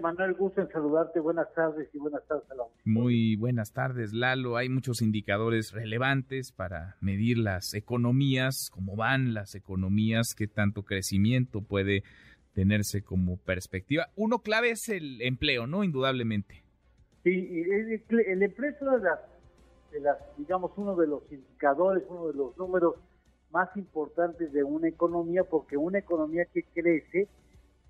Manuel, gusto en saludarte. Buenas tardes y buenas tardes a la Muy buenas tardes, Lalo. Hay muchos indicadores relevantes para medir las economías, cómo van las economías, qué tanto crecimiento puede tenerse como perspectiva. Uno clave es el empleo, ¿no? Indudablemente. Sí, el, empleo es una de las, de las, digamos, uno de los indicadores, uno de los números más importantes de una economía, porque una economía que crece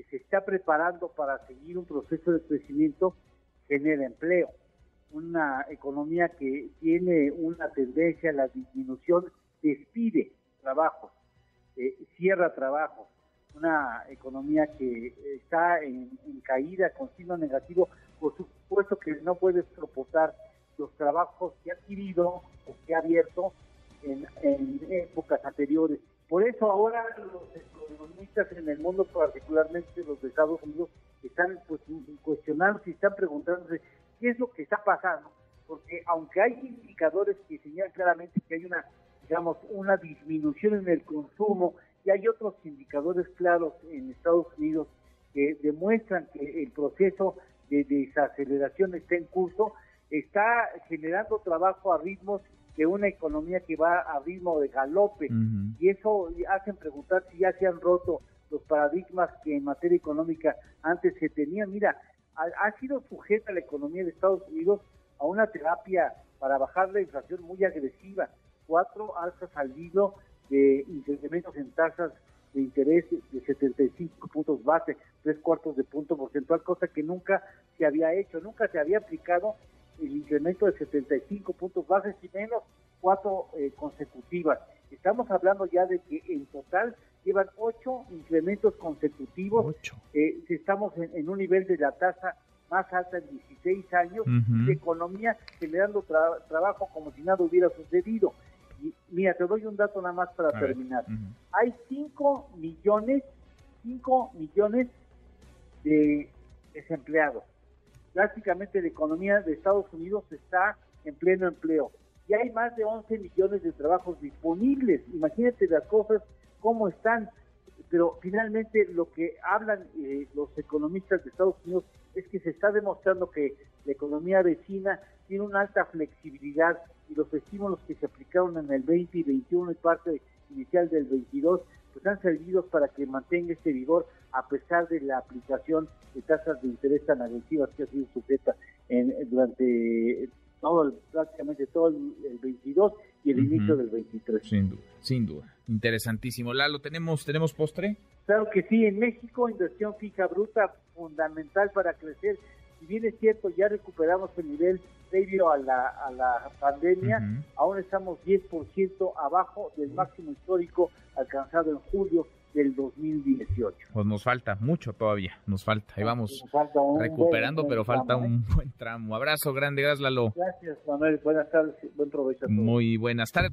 que se está preparando para seguir un proceso de crecimiento genera empleo. Una economía que tiene una tendencia a la disminución despide trabajos, eh, cierra trabajos. Una economía que está en, caída con signo negativo, por supuesto que no puede soportar los trabajos que ha adquirido o que ha abierto en, épocas anteriores. Por eso ahora los en el mundo, particularmente los de Estados Unidos, están pues, cuestionando y están preguntándose qué es lo que está pasando, porque aunque hay indicadores que señalan claramente que hay una, digamos, una disminución en el consumo, y hay otros indicadores claros en Estados Unidos que demuestran que el proceso de desaceleración está en curso, está generando trabajo a ritmos de una economía que va a ritmo de galope. Y eso hacen preguntar si ya se han roto los paradigmas que en materia económica antes se tenían. Mira, ha, sido sujeta la economía de Estados Unidos a una terapia para bajar la inflación muy agresiva, cuatro alzas al hilo de incrementos en tasas de interés de 75 puntos base, tres cuartos de punto porcentual, cosa que nunca se había hecho, nunca se había aplicado el incremento de 75 puntos bases y menos cuatro eh, consecutivas. Estamos hablando ya de que en total llevan ocho incrementos consecutivos. Eh, estamos en, un nivel de la tasa más alta en 16 años, de economía generando trabajo como si nada hubiera sucedido. Y mira, te doy un dato nada más para terminar. Hay 5 millones, 5 millones de desempleados prácticamente la economía de Estados Unidos está en pleno empleo. Y hay más de 11 millones de trabajos disponibles. Imagínate las cosas, cómo están. Pero finalmente lo que hablan eh, los economistas de Estados Unidos es que se está demostrando que la economía vecina tiene una alta flexibilidad y los estímulos que se aplicaron en el 20 y 21 y parte inicial del 22 pues han servido para que mantenga este vigor a pesar de la aplicación de tasas de interés tan agresivas que ha sido sujeta en, durante todo prácticamente todo el, 22 y el inicio del 23. Sin duda, sin duda. Interesantísimo. Lalo, ¿tenemos, ¿tenemos postre? Claro que sí, en México inversión fija bruta fundamental para crecer. Si bien es cierto, ya recuperamos el nivel previo a la, a la pandemia, aún estamos 10% abajo del máximo histórico alcanzado en julio del 2018. Pues nos falta mucho todavía, nos falta. Ahí vamos recuperando, pero falta un ¿eh? buen tramo. Abrazo grande, gracias Lalo. Gracias Manuel, buenas tardes, buen provecho. Muy buenas tardes.